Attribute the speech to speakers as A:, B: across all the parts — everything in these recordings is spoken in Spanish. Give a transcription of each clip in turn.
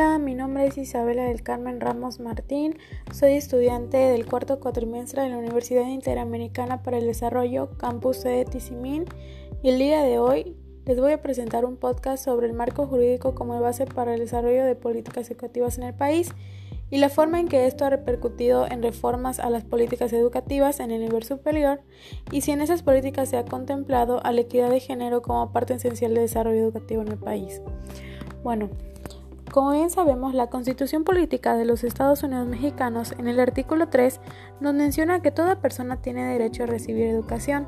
A: Hola, mi nombre es Isabela del Carmen Ramos Martín, soy estudiante del cuarto cuatrimestre de la Universidad Interamericana para el Desarrollo, Campus de Tizimín, y el día de hoy les voy a presentar un podcast sobre el marco jurídico como base para el desarrollo de políticas educativas en el país y la forma en que esto ha repercutido en reformas a las políticas educativas en el nivel superior y si en esas políticas se ha contemplado a la equidad de género como parte esencial del desarrollo educativo en el país. Bueno, como bien sabemos, la Constitución Política de los Estados Unidos Mexicanos en el artículo 3 nos menciona que toda persona tiene derecho a recibir educación.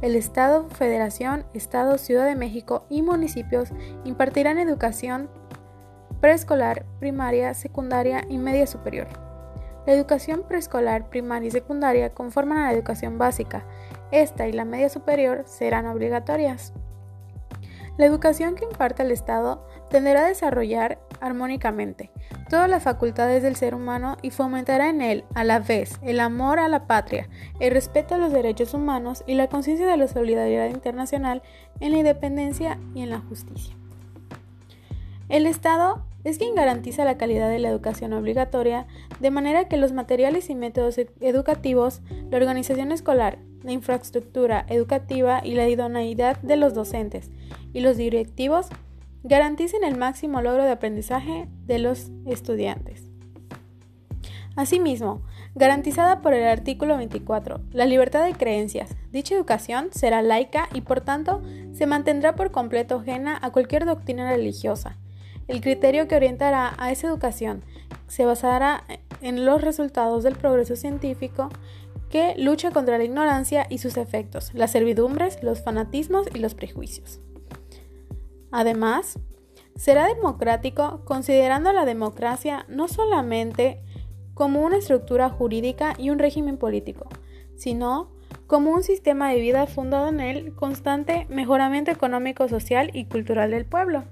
A: El Estado, Federación, Estado, Ciudad de México y municipios impartirán educación preescolar, primaria, secundaria y media superior. La educación preescolar, primaria y secundaria conforman a la educación básica. Esta y la media superior serán obligatorias. La educación que imparte el Estado tenderá a desarrollar armónicamente todas las facultades del ser humano y fomentará en él, a la vez, el amor a la patria, el respeto a los derechos humanos y la conciencia de la solidaridad internacional en la independencia y en la justicia. El Estado es quien garantiza la calidad de la educación obligatoria, de manera que los materiales y métodos educativos, la organización escolar, la infraestructura educativa y la idoneidad de los docentes y los directivos garanticen el máximo logro de aprendizaje de los estudiantes. Asimismo, garantizada por el artículo 24, la libertad de creencias. Dicha educación será laica y por tanto se mantendrá por completo ajena a cualquier doctrina religiosa. El criterio que orientará a esa educación se basará en los resultados del progreso científico que lucha contra la ignorancia y sus efectos, las servidumbres, los fanatismos y los prejuicios. Además, será democrático considerando la democracia no solamente como una estructura jurídica y un régimen político, sino como un sistema de vida fundado en el constante mejoramiento económico, social y cultural del pueblo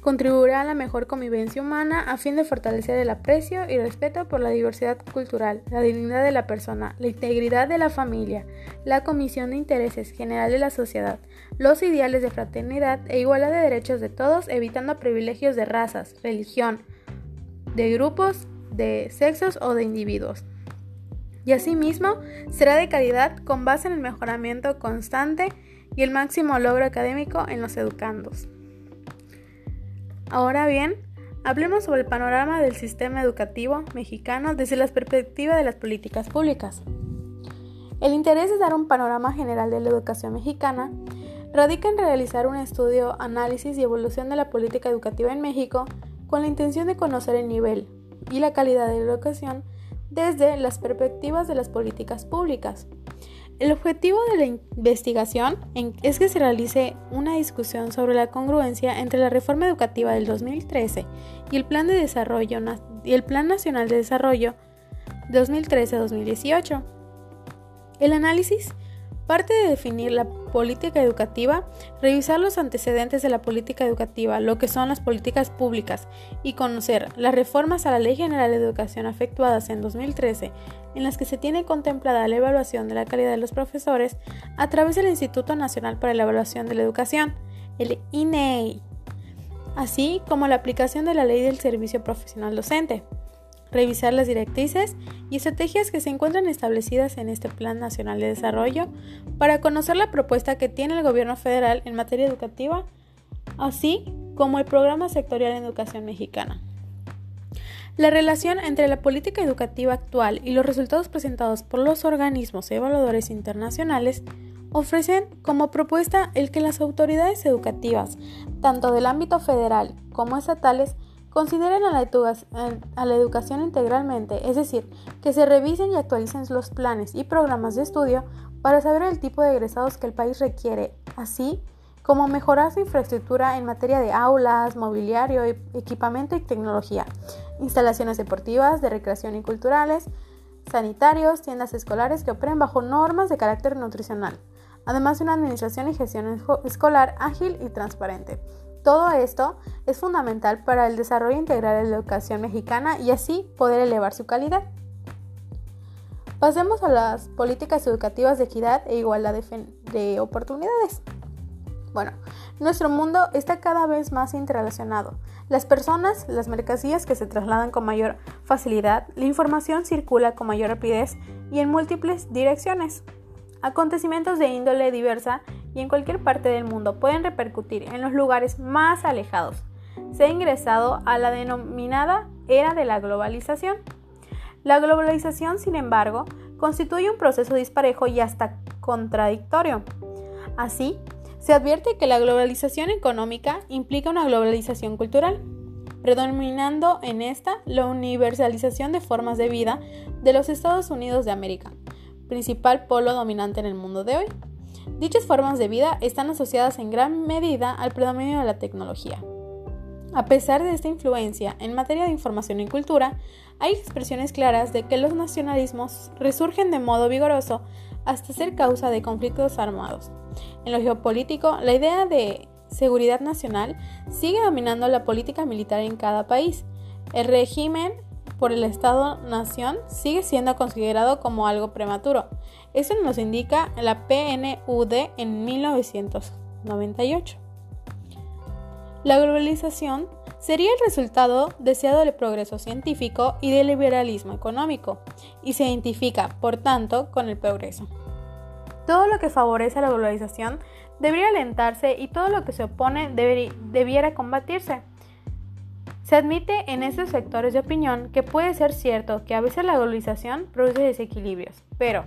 A: contribuirá a la mejor convivencia humana a fin de fortalecer el aprecio y respeto por la diversidad cultural, la dignidad de la persona, la integridad de la familia, la comisión de intereses general de la sociedad, los ideales de fraternidad e igualdad de derechos de todos, evitando privilegios de razas, religión, de grupos, de sexos o de individuos. Y asimismo, será de calidad con base en el mejoramiento constante y el máximo logro académico en los educandos. Ahora bien, hablemos sobre el panorama del sistema educativo mexicano desde la perspectiva de las políticas públicas. El interés de dar un panorama general de la educación mexicana radica en realizar un estudio, análisis y evolución de la política educativa en México con la intención de conocer el nivel y la calidad de la educación desde las perspectivas de las políticas públicas. El objetivo de la investigación es que se realice una discusión sobre la congruencia entre la reforma educativa del 2013 y el Plan de Desarrollo y el Plan Nacional de Desarrollo 2013-2018. El análisis Parte de definir la política educativa, revisar los antecedentes de la política educativa, lo que son las políticas públicas, y conocer las reformas a la Ley General de Educación efectuadas en 2013, en las que se tiene contemplada la evaluación de la calidad de los profesores a través del Instituto Nacional para la Evaluación de la Educación, el INEI, así como la aplicación de la Ley del Servicio Profesional Docente revisar las directrices y estrategias que se encuentran establecidas en este Plan Nacional de Desarrollo para conocer la propuesta que tiene el Gobierno federal en materia educativa, así como el Programa Sectorial de Educación Mexicana. La relación entre la política educativa actual y los resultados presentados por los organismos evaluadores internacionales ofrecen como propuesta el que las autoridades educativas, tanto del ámbito federal como estatales, Consideren a la, educación integralmente, es decir, que se revisen y actualicen los planes y programas de estudio para saber el tipo de egresados que el país requiere, así como mejorar su infraestructura en materia de aulas, mobiliario, e, equipamiento y tecnología, instalaciones deportivas, de recreación y culturales, sanitarios, tiendas escolares que operen bajo normas de carácter nutricional, además de una administración y gestión escolar ágil y transparente. Todo esto es fundamental para el desarrollo integral de la educación mexicana y así poder elevar su calidad. Pasemos a las políticas educativas de equidad e igualdad de, oportunidades. Bueno, nuestro mundo está cada vez más interrelacionado. Las personas, las mercancías que se trasladan con mayor facilidad, la información circula con mayor rapidez y en múltiples direcciones. Acontecimientos de índole diversa y en cualquier parte del mundo pueden repercutir en los lugares más alejados. Se ha ingresado a la denominada era de la globalización. La globalización, sin embargo, constituye un proceso disparejo y hasta contradictorio. Así, se advierte que la globalización económica implica una globalización cultural, predominando en esta la universalización de formas de vida de los Estados Unidos de América, principal polo dominante en el mundo de hoy. Dichas formas de vida están asociadas en gran medida al predominio de la tecnología. A pesar de esta influencia en materia de información y cultura, hay expresiones claras de que los nacionalismos resurgen de modo vigoroso hasta ser causa de conflictos armados. En lo geopolítico, la idea de seguridad nacional sigue dominando la política militar en cada país. El régimen por el Estado-Nación sigue siendo considerado como algo prematuro. Eso nos indica la PNUD en 1998. La globalización sería el resultado deseado del progreso científico y del liberalismo económico, y se identifica, por tanto, con el progreso. Todo lo que favorece la globalización debería alentarse y todo lo que se opone debiera combatirse. Se admite en estos sectores de opinión que puede ser cierto que a veces la globalización produce desequilibrios, pero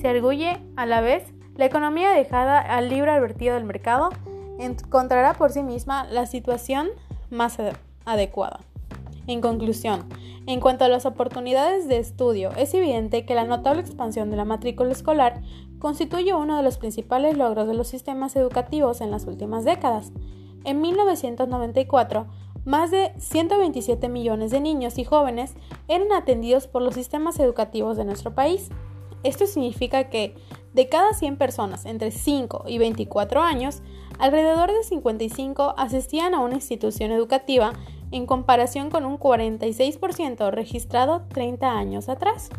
A: se arguye a la vez la economía dejada al libre advertido del mercado encontrará por sí misma la situación más adecuada. En conclusión, en cuanto a las oportunidades de estudio, es evidente que la notable expansión de la matrícula escolar constituye uno de los principales logros de los sistemas educativos en las últimas décadas. En 1994, más de 127 millones de niños y jóvenes eran atendidos por los sistemas educativos de nuestro país. Esto significa que de cada 100 personas entre 5 y 24 años, alrededor de 55 asistían a una institución educativa en comparación con un 46% registrado 30 años atrás.